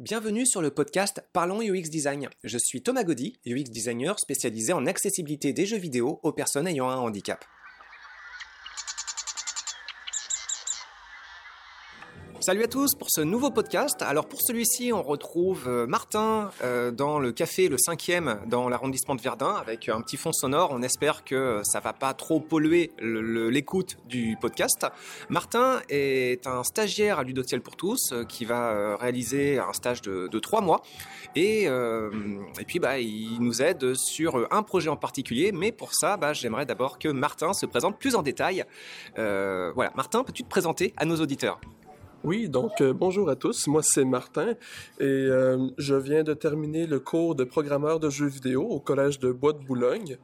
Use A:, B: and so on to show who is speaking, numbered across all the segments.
A: Bienvenue sur le podcast Parlons UX Design. Je suis Thomas Gaudy, UX designer spécialisé en accessibilité des jeux vidéo aux personnes ayant un handicap. Salut à tous pour ce nouveau podcast. Alors pour celui-ci, on retrouve euh, Martin euh, dans le café le 5e dans l'arrondissement de Verdun avec un petit fond sonore. On espère que ça va pas trop polluer l'écoute du podcast. Martin est un stagiaire à Ludociel pour tous euh, qui va réaliser un stage de, trois mois et, et puis bah, il nous aide sur un projet en particulier. Mais pour ça, bah, j'aimerais d'abord que Martin se présente plus en détail. voilà, Martin, peux-tu te présenter à nos auditeurs?
B: Oui, donc euh, bonjour à tous, moi c'est Martin et euh, je viens de terminer le cours de programmeur de jeux vidéo au collège de Bois de Boulogne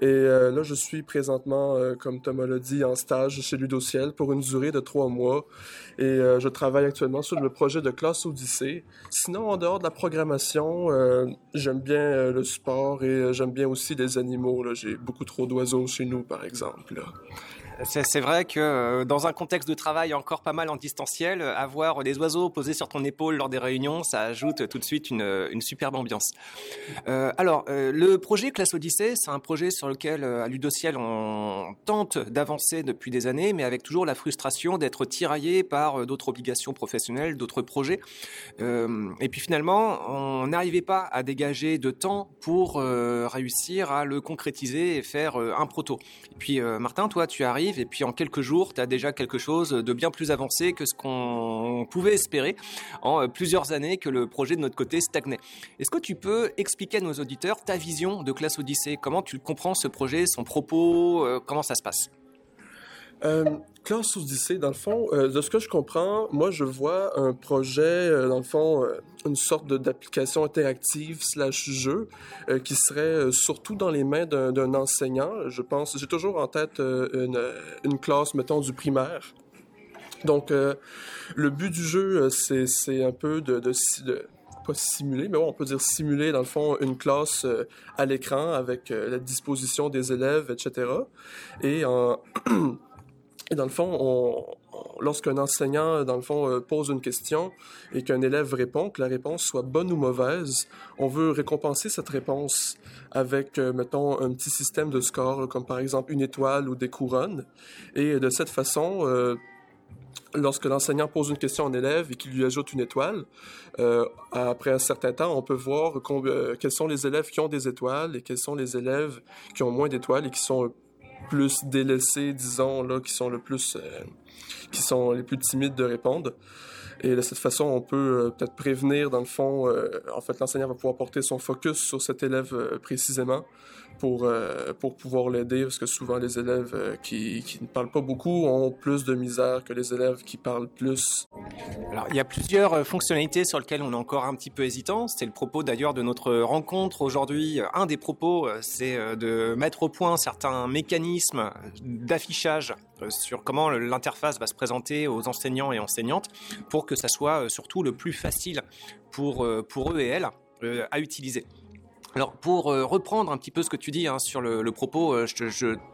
B: et euh, là je suis présentement, comme Thomas l'a dit, en stage chez Ludociel pour une durée de trois mois et je travaille actuellement sur le projet de classe Odyssée. Sinon, en dehors de la programmation, j'aime bien le sport et j'aime bien aussi les animaux. J'ai beaucoup trop d'oiseaux chez nous par exemple.
A: C'est vrai que euh, dans un contexte de travail encore pas mal en distanciel, avoir des oiseaux posés sur ton épaule lors des réunions, ça ajoute tout de suite une, une superbe ambiance. Euh, alors, euh, le projet Classe Odyssée, c'est un projet sur lequel à Ludociel on tente d'avancer depuis des années, mais avec toujours la frustration d'être tiraillé par d'autres obligations professionnelles, d'autres projets. et puis finalement, on n'arrivait pas à dégager de temps pour réussir à le concrétiser et faire un proto. Et puis Martin, toi, tu arrives et puis en quelques jours, tu as déjà quelque chose de bien plus avancé que ce qu'on pouvait espérer en euh, plusieurs années que le projet de notre côté stagnait. Est-ce que tu peux expliquer à nos auditeurs ta vision de Classe Odyssée? Comment tu comprends ce projet, son propos? Euh, Comment ça se passe?
B: Euh, Classe Odyssée, dans le fond, euh, de ce que je comprends, moi je vois un projet, euh, dans le fond, euh, une sorte d'application interactive slash jeu qui serait surtout dans les mains d'un enseignant. Je pense, j'ai toujours en tête une, une, classe, mettons, du primaire. Donc, le but du jeu, c'est un peu de, de, de pas simuler, mais bon, on peut dire simuler, dans le fond, une classe à l'écran avec la disposition des élèves, etc. Et en Et dans le fond, on, lorsqu'un enseignant, dans le fond, euh, pose une question et qu'un élève répond, que la réponse soit bonne ou mauvaise, on veut récompenser cette réponse avec, euh, mettons, un petit système de score, comme par exemple une étoile ou des couronnes. Et de cette façon, euh, lorsque l'enseignant pose une question à un élève et qu'il lui ajoute une étoile, après un certain temps, on peut voir quels sont les élèves qui ont des étoiles et quels sont les élèves qui ont moins d'étoiles et qui sont plus délaissés, disons, là, qui sont le plus, euh, qui sont les plus timides de répondre. Et de cette façon, on peut euh, peut-être prévenir, dans le fond, euh, en fait, l'enseignant va pouvoir porter son focus sur cet élève précisément pour, pour pouvoir l'aider, parce que souvent les élèves qui, qui ne parlent pas beaucoup ont plus de misère que les élèves qui parlent plus.
A: Alors, il y a plusieurs fonctionnalités sur lesquelles on est encore un petit peu hésitant. C'est le propos d'ailleurs de notre rencontre aujourd'hui. Un des propos, c'est de mettre au point certains mécanismes d'affichage sur comment l'interface va se présenter aux enseignants et enseignantes pour que ça soit surtout le plus facile pour, pour eux et elles à utiliser. Alors pour euh, reprendre un petit peu ce que tu dis hein, sur le, propos, euh,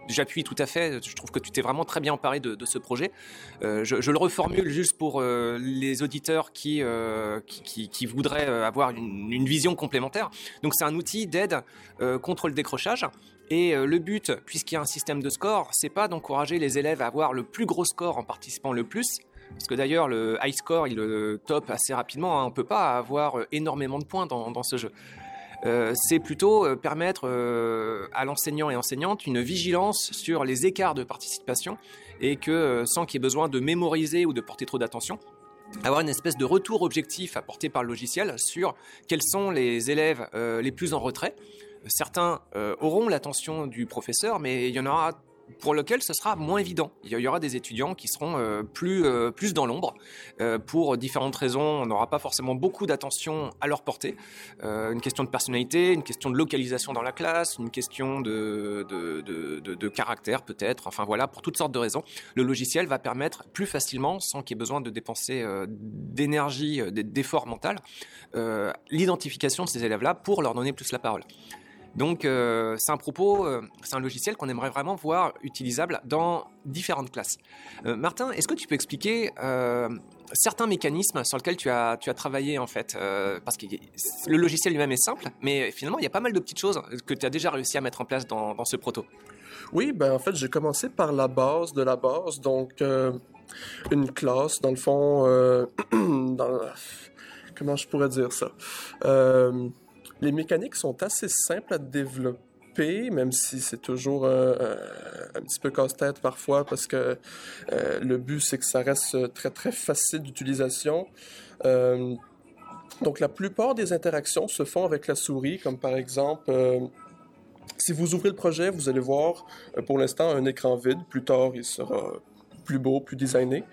A: j'appuie tout à fait. Je trouve que tu t'es vraiment très bien emparé de, ce projet. Euh, je, le reformule juste pour euh, les auditeurs qui, qui, voudraient avoir une, vision complémentaire. Donc c'est un outil d'aide contre le décrochage. Et le but, puisqu'il y a un système de score, c'est pas d'encourager les élèves à avoir le plus gros score en participant le plus, parce que d'ailleurs le high score il le top assez rapidement. Hein. On peut pas avoir énormément de points dans, ce jeu. Euh, c'est plutôt euh, permettre euh, à l'enseignant et enseignante une vigilance sur les écarts de participation et que sans qu'il y ait besoin de mémoriser ou de porter trop d'attention, avoir une espèce de retour objectif apporté par le logiciel sur quels sont les élèves les plus en retrait. Certains auront l'attention du professeur, mais il y en aura pour lequel ce sera moins évident. Il y aura des étudiants qui seront euh, plus euh, plus dans l'ombre euh, pour différentes raisons. On n'aura pas forcément beaucoup d'attention à leur portée. une question de personnalité, une question de localisation dans la classe, une question de de, de, de, caractère peut-être. Enfin voilà, pour toutes sortes de raisons, le logiciel va permettre plus facilement, sans qu'il y ait besoin de dépenser d'énergie, d'efforts mental, l'identification de ces élèves-là pour leur donner plus la parole. Donc euh, c'est un propos, euh, c'est un logiciel qu'on aimerait vraiment voir utilisable dans différentes classes. Euh, Martin, est-ce que tu peux expliquer certains mécanismes sur lesquels tu as, tu as travaillé en fait Parce que le logiciel lui-même est simple, mais finalement il y a pas mal de petites choses que tu as déjà réussi à mettre en place dans, dans ce proto.
B: Oui, ben en fait j'ai commencé par la base de la base, donc une classe dans le fond, comment je pourrais dire ça? Les mécaniques sont assez simples à développer, même si c'est toujours un, petit peu casse-tête parfois parce que euh, le but c'est que ça reste très très facile d'utilisation. Euh, donc la plupart des interactions se font avec la souris, comme par exemple euh, si vous ouvrez le projet, vous allez voir pour l'instant un écran vide. Plus tard, il sera plus beau, plus designé.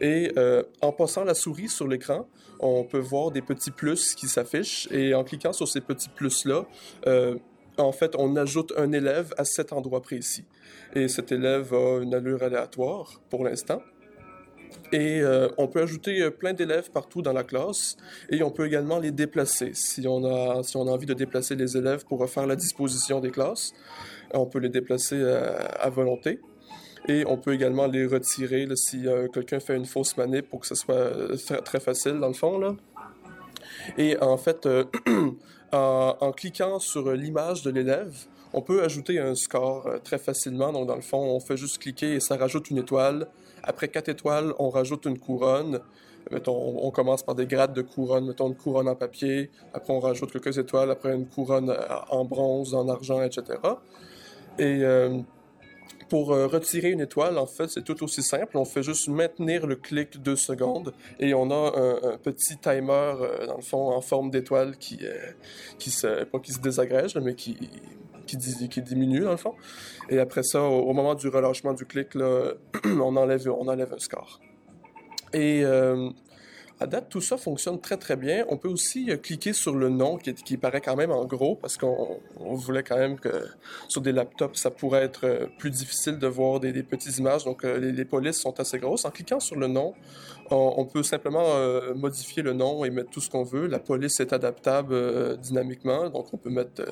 B: Et euh, en passant la souris sur l'écran, on peut voir des petits plus qui s'affichent. Et en cliquant sur ces petits plus-là, euh, en fait, on ajoute un élève à cet endroit précis. Et cet élève a une allure aléatoire pour l'instant. Et euh, on peut ajouter plein d'élèves partout dans la classe et on peut également les déplacer. Si on a, si on a envie de déplacer les élèves pour refaire la disposition des classes, on peut les déplacer à volonté. Et on peut également les retirer si euh, quelqu'un fait une fausse manip pour que ce soit euh, très, facile dans le fond. Là. Et en fait, euh, en, cliquant sur l'image de l'élève, on peut ajouter un score très facilement. Donc, dans le fond, on fait juste cliquer et ça rajoute une étoile. Après quatre étoiles, on rajoute une couronne. Mettons, on, commence par des grades de couronne. Mettons une couronne en papier. Après, on rajoute quelques étoiles. Après, une couronne en bronze, en argent, etc. Et pour euh, retirer une étoile, en fait, c'est tout aussi simple. On fait juste maintenir le clic deux secondes et on a un, petit timer, euh, dans le fond, en forme d'étoile qui, euh, qui se, pas qui se désagrège, mais qui, qui, diminue, dans le fond. Et après ça, au, moment du relâchement du clic, là, on, enlève, on enlève un score. Et à date, tout ça fonctionne très très bien. On peut aussi euh, cliquer sur le nom qui, paraît quand même en gros parce qu'on voulait quand même que sur des laptops, ça pourrait être euh, plus difficile de voir des, petites images. Donc euh, les, polices sont assez grosses. En cliquant sur le nom, on, peut simplement modifier le nom et mettre tout ce qu'on veut. La police est adaptable dynamiquement, donc on peut mettre,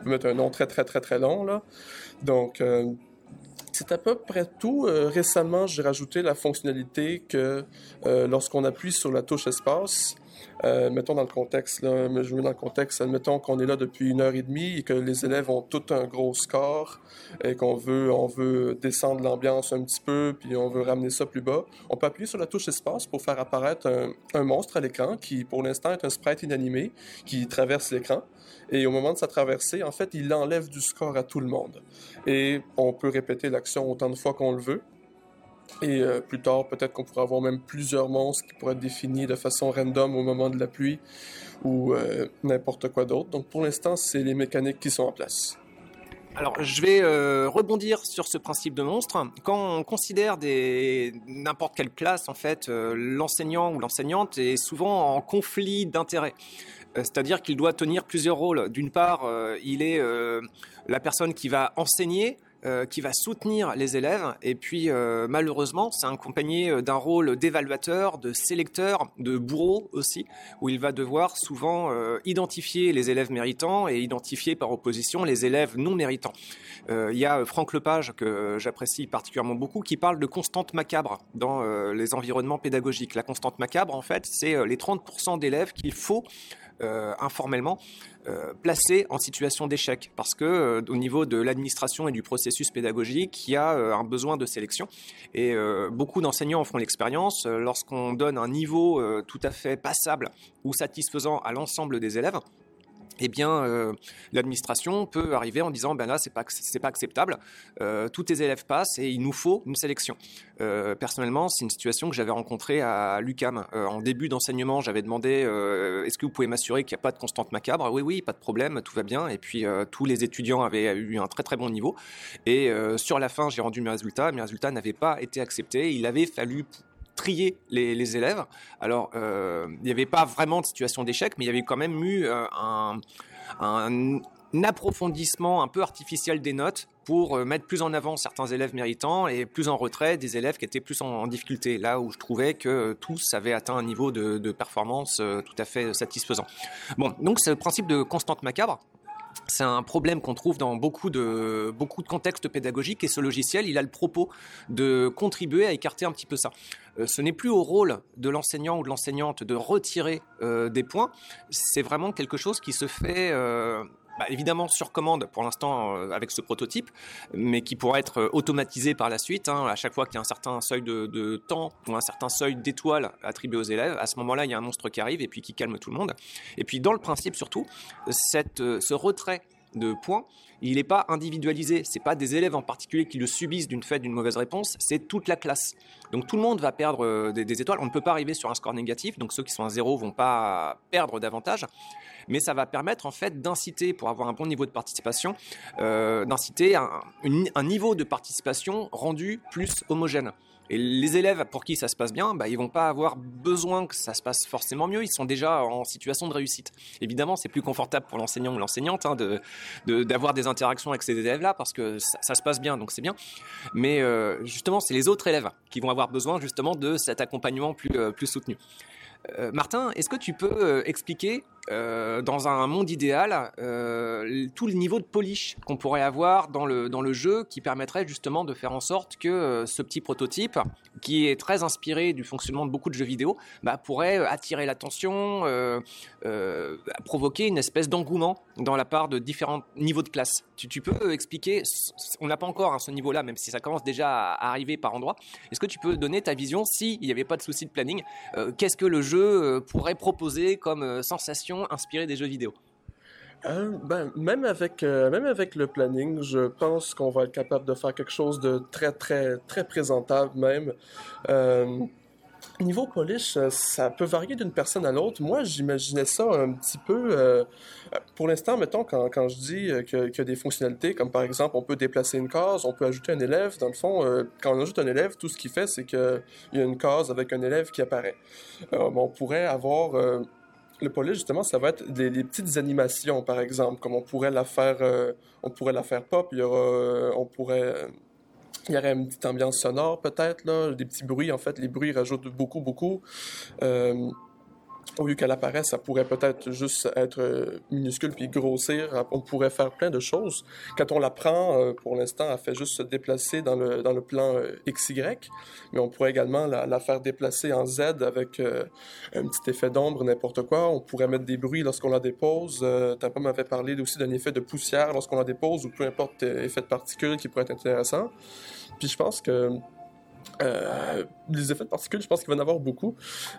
B: on peut mettre un nom très très très très long là. Donc c'est à peu près tout. Euh, récemment, j'ai rajouté la fonctionnalité que euh, lorsqu'on appuie sur la touche espace, euh, mettons dans le contexte, là, je mets dans le contexte, admettons qu'on est là depuis une heure et demie et que les élèves ont tout un gros score et qu'on veut, on veut descendre l'ambiance un petit peu puis on veut ramener ça plus bas. On peut appuyer sur la touche espace pour faire apparaître un, un monstre à l'écran qui, pour l'instant, est un sprite inanimé qui traverse l'écran. Et au moment de sa traversée, en fait, il enlève du score à tout le monde. Et on peut répéter l'action autant de fois qu'on le veut. Et euh, plus tard, peut-être qu'on pourra avoir même plusieurs monstres qui pourraient être définis de façon random au moment de la pluie ou euh, n'importe quoi d'autre. Donc pour l'instant, c'est les mécaniques qui sont en place.
A: Alors, je vais euh, rebondir sur ce principe de monstre. Quand on considère n'importe quelle classe, en fait, l'enseignant ou l'enseignante est souvent en conflit d'intérêts. C'est-à-dire qu'il doit tenir plusieurs rôles. D'une part, il est la personne qui va enseigner, euh, qui va soutenir les élèves. Et puis, euh, malheureusement, c'est accompagné euh, d'un rôle d'évaluateur, de sélecteur, de bourreau aussi, où il va devoir souvent identifier les élèves méritants et identifier par opposition les élèves non méritants. Il y a Franck Lepage, que j'apprécie particulièrement beaucoup, qui parle de constante macabre dans les environnements pédagogiques. La constante macabre, en fait, c'est les 30% d'élèves qu'il faut informellement euh, placés en situation d'échec. Parce que euh, au niveau de l'administration et du processus pédagogique, il y a euh, un besoin de sélection. Et beaucoup d'enseignants en font l'expérience. Lorsqu'on donne un niveau tout à fait passable ou satisfaisant à l'ensemble des élèves eh bien, euh, l'administration peut arriver en disant, ben là, c'est pas pas acceptable. Euh, tous tes élèves passent et il nous faut une sélection. Euh, personnellement, c'est une situation que j'avais rencontrée à l'UCAM. en début d'enseignement, j'avais demandé, est-ce que vous pouvez m'assurer qu'il n'y a pas de constante macabre? Oui, oui, pas de problème, tout va bien. Et puis, tous les étudiants avaient eu un très très bon niveau. Et sur la fin, j'ai rendu mes résultats. Mes résultats n'avaient pas été acceptés. Il avait fallu trier les, élèves. Alors, euh, il n'y avait pas vraiment de situation d'échec, mais il y avait quand même eu euh, un, approfondissement un peu artificiel des notes pour euh, mettre plus en avant certains élèves méritants et plus en retrait des élèves qui étaient plus en, difficulté, là où je trouvais que tous avaient atteint un niveau de, de performance tout à fait satisfaisant. Bon, donc c'est le principe de constante macabre. C'est un problème qu'on trouve dans beaucoup de, beaucoup de contextes pédagogiques et ce logiciel, il a le propos de contribuer à écarter un petit peu ça. Euh, ce n'est plus au rôle de l'enseignant ou de l'enseignante de retirer euh, des points, c'est vraiment quelque chose qui se fait euh, bah, évidemment sur commande pour l'instant avec ce prototype, mais qui pourra être automatisé par la suite. Hein, à chaque fois qu'il y a un certain seuil de, temps ou un certain seuil d'étoiles attribué aux élèves, à ce moment-là, il y a un monstre qui arrive et puis qui calme tout le monde. Et puis dans le principe surtout, cette, ce retrait de points, il n'est pas individualisé. C'est pas des élèves en particulier qui le subissent d'une fait d'une mauvaise réponse, c'est toute la classe. Donc tout le monde va perdre euh, des, étoiles. On ne peut pas arriver sur un score négatif, donc ceux qui sont à zéro vont pas perdre davantage. Mais ça va permettre en fait d'inciter, pour avoir un bon niveau de participation, euh, d'inciter un niveau de participation rendu plus homogène. Et les élèves pour qui ça se passe bien, bah, ils vont pas avoir besoin que ça se passe forcément mieux. Ils sont déjà en situation de réussite. Évidemment, c'est plus confortable pour l'enseignant ou l'enseignante hein, d'avoir des interactions avec ces élèves-là parce que ça, se passe bien, donc c'est bien. Mais euh, justement, c'est les autres élèves qui vont avoir besoin justement de cet accompagnement plus, euh, plus soutenu. Martin, est-ce que tu peux expliquer euh, dans un monde idéal, euh, tout le niveau de polish qu'on pourrait avoir dans le, dans le jeu qui permettrait justement de faire en sorte que euh, ce petit prototype, qui est très inspiré du fonctionnement de beaucoup de jeux vidéo, bah, pourrait attirer l'attention, provoquer une espèce d'engouement dans la part de différents niveaux de classe. Tu, peux expliquer, on n'a pas encore hein, ce niveau-là, même si ça commence déjà à arriver par endroits, est-ce que tu peux donner ta vision, s'il n'y avait pas de souci de planning, qu'est-ce que le jeu pourrait proposer comme sensation inspiré des jeux vidéo
B: euh, ben, même avec euh, même avec le planning, je pense qu'on va être capable de faire quelque chose de très très très présentable même. Euh, niveau polish, ça peut varier d'une personne à l'autre. Moi, j'imaginais ça un petit peu. pour l'instant, mettons, quand, quand je dis qu'il y a des fonctionnalités, comme par exemple, on peut déplacer une case, on peut ajouter un élève. Dans le fond, quand on ajoute un élève, tout ce qu'il fait, c'est qu'il y a une case avec un élève qui apparaît. on pourrait avoir le polish, justement, ça va être des, petites animations, par exemple, comme on pourrait la faire, euh, on pourrait la faire pop. Il y aura, euh, on pourrait, euh, il y aurait une petite ambiance sonore, peut-être là, des petits bruits. En fait, les bruits rajoutent beaucoup, beaucoup au lieu qu'elle apparaisse, ça pourrait peut-être juste être euh, minuscule puis grossir. On pourrait faire plein de choses. Quand on la prend, euh, pour l'instant, elle fait juste se déplacer dans le, dans le plan euh, XY, mais on pourrait également la, faire déplacer en Z avec un petit effet d'ombre, n'importe quoi. On pourrait mettre des bruits lorsqu'on la dépose. pas m'avait parlé aussi d'un effet de poussière lorsqu'on la dépose ou peu importe effet de particules qui pourrait être intéressant. Puis je pense que euh, les effets de particules, je pense qu'il va y en avoir beaucoup.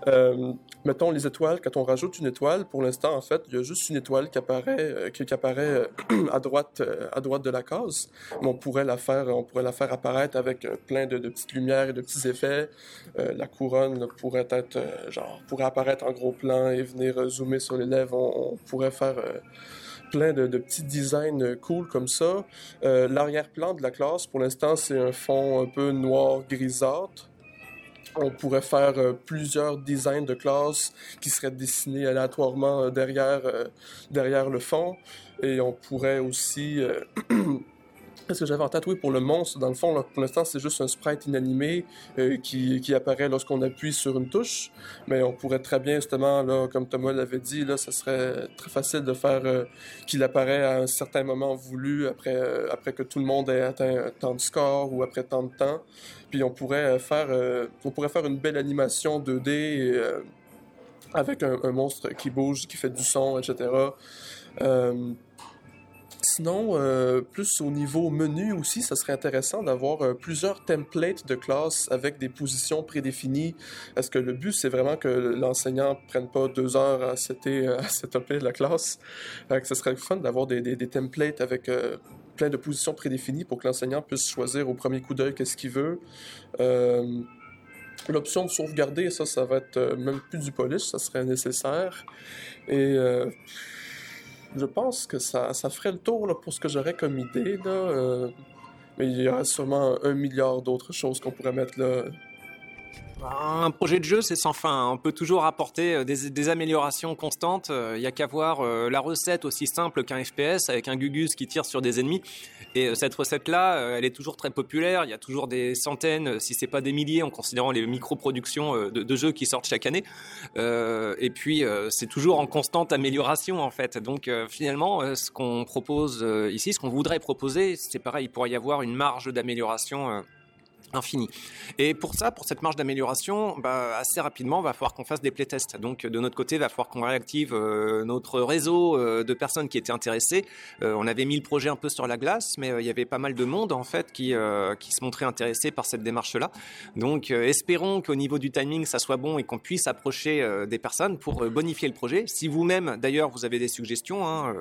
B: Euh, mettons les étoiles, quand on rajoute une étoile, pour l'instant, en fait, il y a juste une étoile qui apparaît, euh, qui, apparaît à droite, à droite de la case. Mais on pourrait la faire, on pourrait la faire apparaître avec plein de, petites lumières et de petits effets. la couronne pourrait être, genre, pourrait apparaître en gros plan et venir zoomer sur les lèvres. on pourrait faire plein de, petits designs cool comme ça. Euh, l'arrière-plan de la classe, pour l'instant, c'est un fond un peu noir grisâtre. On pourrait faire euh, plusieurs designs de classe qui seraient dessinés aléatoirement euh, derrière, derrière le fond. Et on pourrait aussi ce que j'avais en tête, pour le monstre, dans le fond, pour l'instant, c'est juste un sprite inanimé euh, qui, qui, apparaît lorsqu'on appuie sur une touche. Mais on pourrait très bien, justement, comme Thomas l'avait dit, là, ça serait très facile de faire euh, qu'il apparaît à un certain moment voulu après, euh, après que tout le monde ait atteint tant de score ou après tant de temps. Puis on pourrait faire, on pourrait faire une belle animation 2D avec un, monstre qui bouge, qui fait du son, etc. Sinon, euh, plus au niveau menu aussi, ça serait intéressant d'avoir euh, plusieurs templates de classe avec des positions prédéfinies. Est-ce que le but, c'est vraiment que l'enseignant prenne pas deux heures à setter, à setuper la classe? que ce serait fun d'avoir des, des, templates avec euh, plein de positions prédéfinies pour que l'enseignant puisse choisir au premier coup d'œil qu'est-ce qu'il veut. L'option de sauvegarder, ça, ça va être même plus du polish, ça serait nécessaire. Et je pense que ça, ferait le tour là, pour ce que j'aurais comme idée. Là, euh, mais il y aura sûrement un milliard d'autres choses qu'on pourrait mettre là.
A: Un projet de jeu, c'est sans fin. On peut toujours apporter euh, des, améliorations constantes. Il n'y a qu'à voir la recette aussi simple qu'un FPS avec un Gugus qui tire sur des ennemis. Et cette recette-là, elle est toujours très populaire. Il y a toujours des centaines, si c'est pas des milliers, en considérant les micro-productions de, de, jeux qui sortent chaque année. et puis, c'est toujours en constante amélioration, en fait. Donc, finalement, ce qu'on propose ici, ce qu'on voudrait proposer, c'est pareil. Il pourrait y avoir une marge d'amélioration infini. Et pour ça, pour cette marge d'amélioration, bah, assez rapidement, il va falloir qu'on fasse des playtests. Donc de notre côté, il va falloir qu'on réactive euh, notre réseau euh, de personnes qui étaient intéressées. Euh, on avait mis le projet un peu sur la glace, mais il y avait pas mal de monde en fait qui, qui se montrait intéressé par cette démarche-là. Donc espérons qu'au niveau du timing, ça soit bon et qu'on puisse approcher des personnes pour bonifier le projet. Si vous-même, d'ailleurs, vous avez des suggestions hein,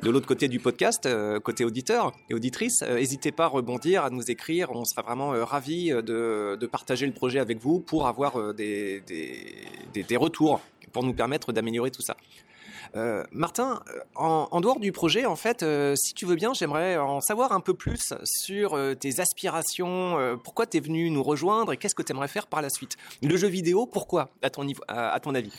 A: de l'autre côté du podcast, côté auditeur et auditrice, n'hésitez pas à rebondir, à nous écrire. On sera vraiment ravis euh, de, partager le projet avec vous pour avoir euh, des, des retours pour nous permettre d'améliorer tout ça. Euh, Martin, euh, en, dehors du projet, en fait, euh, si tu veux bien, j'aimerais en savoir un peu plus sur tes aspirations, pourquoi tu es venu nous rejoindre et qu'est-ce que tu aimerais faire par la suite? Le jeu vidéo, pourquoi, à ton, avis?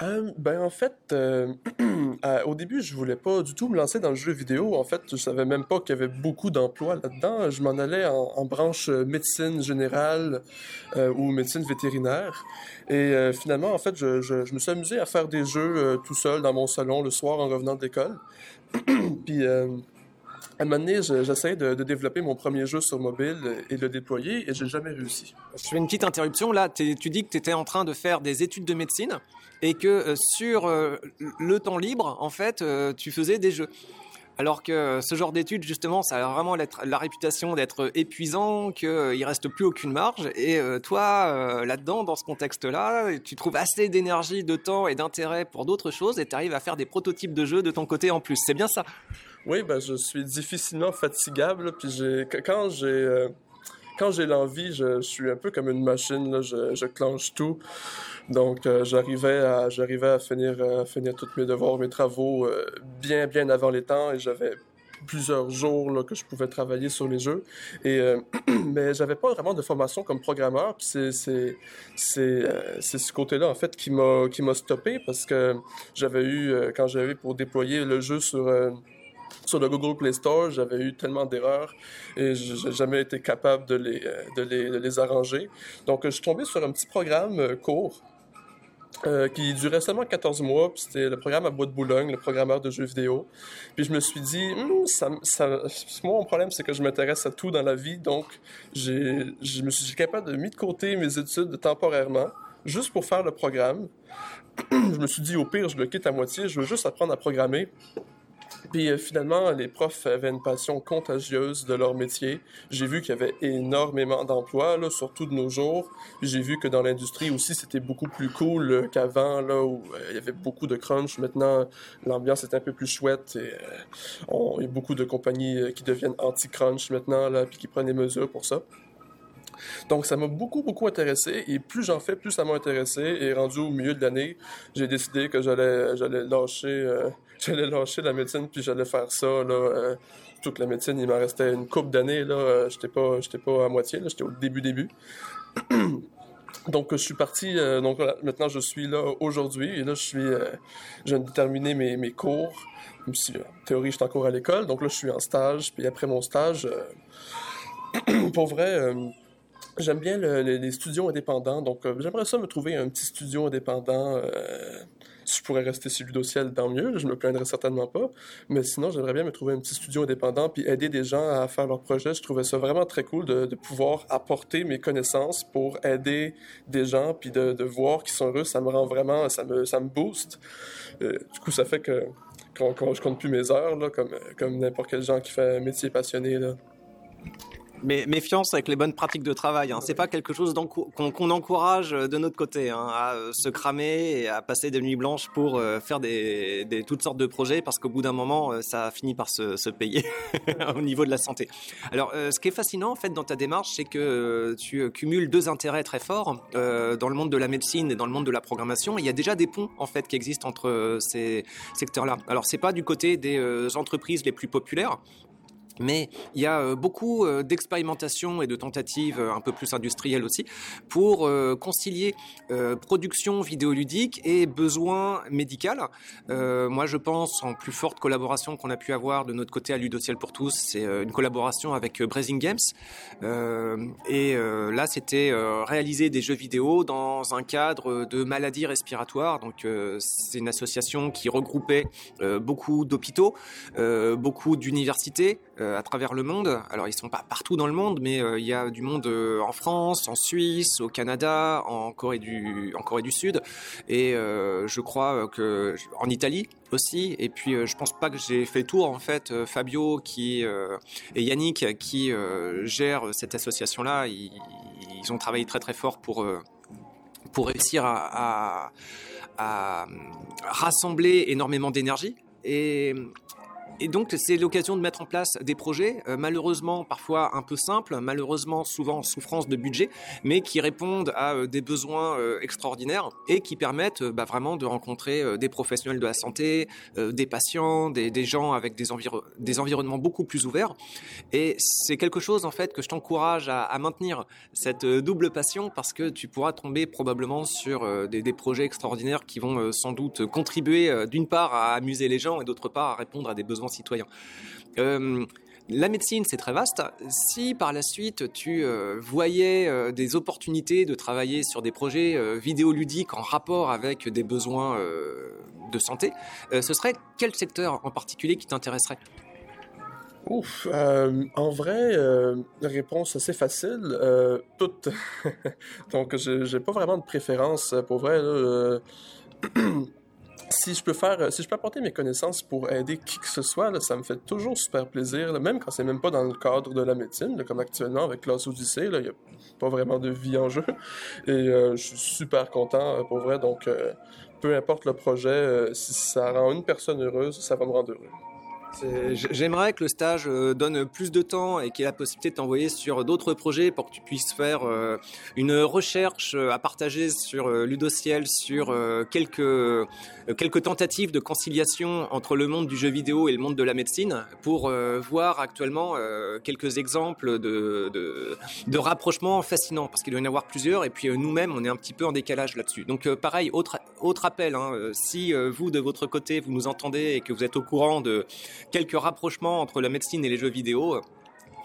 B: Ben en fait, au début, je voulais pas du tout me lancer dans le jeu vidéo. En fait, je savais même pas qu'il y avait beaucoup d'emplois là-dedans. Je m'en allais en, branche médecine générale ou médecine vétérinaire. Et finalement, en fait, je, je, me suis amusé à faire des jeux tout seul dans mon salon le soir en revenant de l'école. Puis euh, à un moment donné, j'essaie de, développer mon premier jeu sur mobile et de le déployer et j'ai jamais réussi.
A: Je fais une petite interruption. Là, tu dis que tu étais en train de faire des études de médecine et que euh, sur euh, le temps libre, en fait, tu faisais des jeux. Alors que ce genre d'études, justement, ça a vraiment la réputation d'être épuisant, qu'il ne reste plus aucune marge. Et euh, toi, euh, là-dedans, dans ce contexte-là, tu trouves assez d'énergie, de temps et d'intérêt pour d'autres choses et tu arrives à faire des prototypes de jeux de ton côté en plus. C'est bien ça?
B: Oui, ben, je suis difficilement fatigable. Puis quand j'ai... Euh, quand j'ai l'envie, je, suis un peu comme une machine, là, je, je clenche tout. Donc, euh, j'arrivais à, j'arrivais à finir, à finir tous mes devoirs, mes travaux euh, bien, bien avant les temps et j'avais plusieurs jours là, que je pouvais travailler sur les jeux. Et, euh, mais j'avais pas vraiment de formation comme programmeur. Puis c'est, c'est, c'est, c'est ce côté-là, en fait, qui m'a, qui m'a stoppé parce que j'avais eu, quand j'avais pour déployer le jeu sur sur le Google Play Store, j'avais eu tellement d'erreurs et j'ai jamais été capable de les, de les, de les arranger. Donc, je suis tombé sur un petit programme court euh, qui durait seulement 14 mois, puis c'était le programme à Bois de Boulogne, le programmeur de jeux vidéo. Puis je me suis dit, hmm, ça, ça, moi, mon problème, c'est que je m'intéresse à tout dans la vie, donc je me suis capable de mettre de côté mes études temporairement, juste pour faire le programme. je me suis dit, au pire, je le quitte à moitié, je veux juste apprendre à programmer. Puis euh, finalement, les profs avaient une passion contagieuse de leur métier. J'ai vu qu'il y avait énormément d'emplois, surtout de nos jours. J'ai vu que dans l'industrie aussi, c'était beaucoup plus cool euh, qu'avant, là, où euh, il y avait beaucoup de crunch. Maintenant, l'ambiance est un peu plus chouette et il y a beaucoup de compagnies qui deviennent anti-crunch maintenant, là, puis qui prennent des mesures pour ça. Donc, ça m'a beaucoup, beaucoup intéressé. Et plus j'en fais, plus ça m'a intéressé. Et rendu au milieu de l'année, j'ai décidé que j'allais, j'allais lâcher j'allais lâcher la médecine puis j'allais faire ça là euh, toute la médecine. Il m'en restait une coupe d'années là. Euh, j'étais pas j'étais pas à moitié j'étais au début début. Donc je suis parti euh, donc maintenant je suis là aujourd'hui. Et là je suis je viens de terminer mes, mes cours. Même si en théorie je suis encore à l'école. Donc là je suis en stage. Puis après mon stage pour vrai J'aime bien les studios indépendants, donc j'aimerais ça me trouver un petit studio indépendant si je pourrais rester sur Ludociel, tant mieux. Je me plaindrais certainement pas. Mais sinon, j'aimerais bien me trouver un petit studio indépendant puis aider des gens à faire leurs projets. Je trouvais ça vraiment très cool de, pouvoir apporter mes connaissances pour aider des gens puis de, voir qu'ils sont heureux. Ça me rend vraiment, ça me, ça me booste. Euh, du coup, ça fait que quand, je compte plus mes heures, là, comme, comme n'importe quel gens qui fait un métier passionné. Là.
A: Mais méfiance avec les bonnes pratiques de travail. Hein. C'est pas quelque chose qu'on encourage de notre côté hein, à se cramer et à passer des nuits blanches pour euh, faire toutes sortes de projets parce qu'au bout d'un moment, euh, ça finit par se, payer au niveau de la santé. Alors, euh, ce qui est fascinant en fait dans ta démarche, c'est que tu cumules deux intérêts très forts dans le monde de la médecine et dans le monde de la programmation. il y a déjà des ponts en fait qui existent entre ces secteurs-là. Alors, c'est pas du côté des entreprises les plus populaires Mais il y a euh, beaucoup euh, d'expérimentations et de tentatives euh, un peu plus industrielles aussi pour concilier production vidéoludique et besoin médical. moi, je pense en plus forte collaboration qu'on a pu avoir de notre côté à Ludociel pour tous, c'est une collaboration avec Brazing Games. et là, c'était réaliser des jeux vidéo dans un cadre de maladies respiratoires. Donc, c'est une association qui regroupait beaucoup d'hôpitaux, beaucoup d'universités à travers le monde. Alors ils sont pas partout dans le monde, mais euh, il y a du monde euh, en France, en Suisse, au Canada, en Corée du, en Corée du Sud, et euh, je crois que en Italie aussi. Et puis je pense pas que j'ai fait tour en fait. Fabio qui et Yannick qui gèrent cette association-là, ils, ont travaillé très très fort pour pour réussir à, à rassembler énormément d'énergie et et donc, c'est l'occasion de mettre en place des projets, euh, malheureusement parfois un peu simples, malheureusement souvent en souffrance de budget, mais qui répondent à euh, des besoins euh, extraordinaires et qui permettent bah, vraiment de rencontrer des professionnels de la santé, des patients, des, des, gens avec des, des environnements beaucoup plus ouverts. Et c'est quelque chose en fait que je t'encourage à, à, maintenir cette double passion parce que tu pourras tomber probablement sur des, des projets extraordinaires qui vont sans doute contribuer d'une part à amuser les gens et d'autre part à répondre à des besoins citoyens. Euh, la médecine, c'est très vaste. Si par la suite tu euh, voyais euh, des opportunités de travailler sur des projets vidéoludiques en rapport avec des besoins de santé, ce serait quel secteur en particulier qui t'intéresserait?
B: Ouf, en vrai, réponse assez facile, toutes. Donc, j'ai pas vraiment de préférence pour vrai. si je peux faire, si je peux apporter mes connaissances pour aider qui que ce soit, ça me fait toujours super plaisir, même quand c'est même pas dans le cadre de la médecine, comme actuellement avec Classe Odyssée, il n'y a pas vraiment de vie en jeu. Et euh, je suis super content euh, pour vrai, donc euh, peu importe le projet, si ça rend une personne heureuse, ça va me rendre heureux.
A: J'aimerais que le stage euh, donne plus de temps et qu'il y ait la possibilité de t'envoyer sur d'autres projets pour que tu puisses faire euh, une recherche euh, à partager sur Ludociel, sur quelques, quelques tentatives de conciliation entre le monde du jeu vidéo et le monde de la médecine pour voir actuellement quelques exemples de, de, de rapprochements fascinants parce qu'il doit y en avoir plusieurs et puis nous-mêmes on est un petit peu en décalage là-dessus. Donc pareil, autre, autre appel, hein, si vous de votre côté vous nous entendez et que vous êtes au courant de quelques rapprochements entre la médecine et les jeux vidéo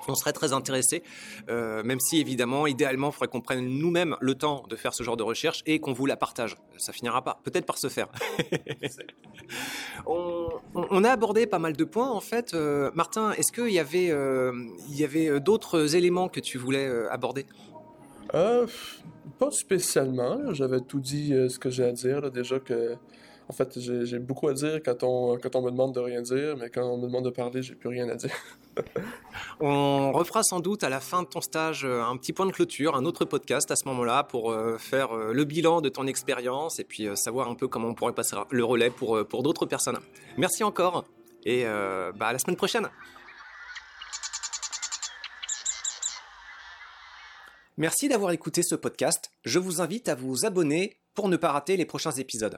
A: on serait très intéressé, euh, même si évidemment, idéalement, il faudrait qu'on prenne nous-mêmes le temps de faire ce genre de recherche et qu'on vous la partage. Ça finira pas, peut-être par se faire. on, a abordé pas mal de points en fait. Euh, Martin, est-ce qu'il y avait, euh, il y avait d'autres éléments que tu voulais aborder?
B: Pas spécialement. J'avais tout dit ce que j'ai à dire. déjà que en fait, j'ai beaucoup à dire quand on, me demande de rien dire, mais quand on me demande de parler, j'ai plus rien à dire.
A: on refera sans doute à la fin de ton stage euh, un petit point de clôture, un autre podcast à ce moment-là pour euh, faire euh, le bilan de ton expérience et puis savoir un peu comment on pourrait passer le relais pour, pour d'autres personnes. Merci encore et bah, à la semaine prochaine. Merci d'avoir écouté ce podcast. Je vous invite à vous abonner pour ne pas rater les prochains épisodes.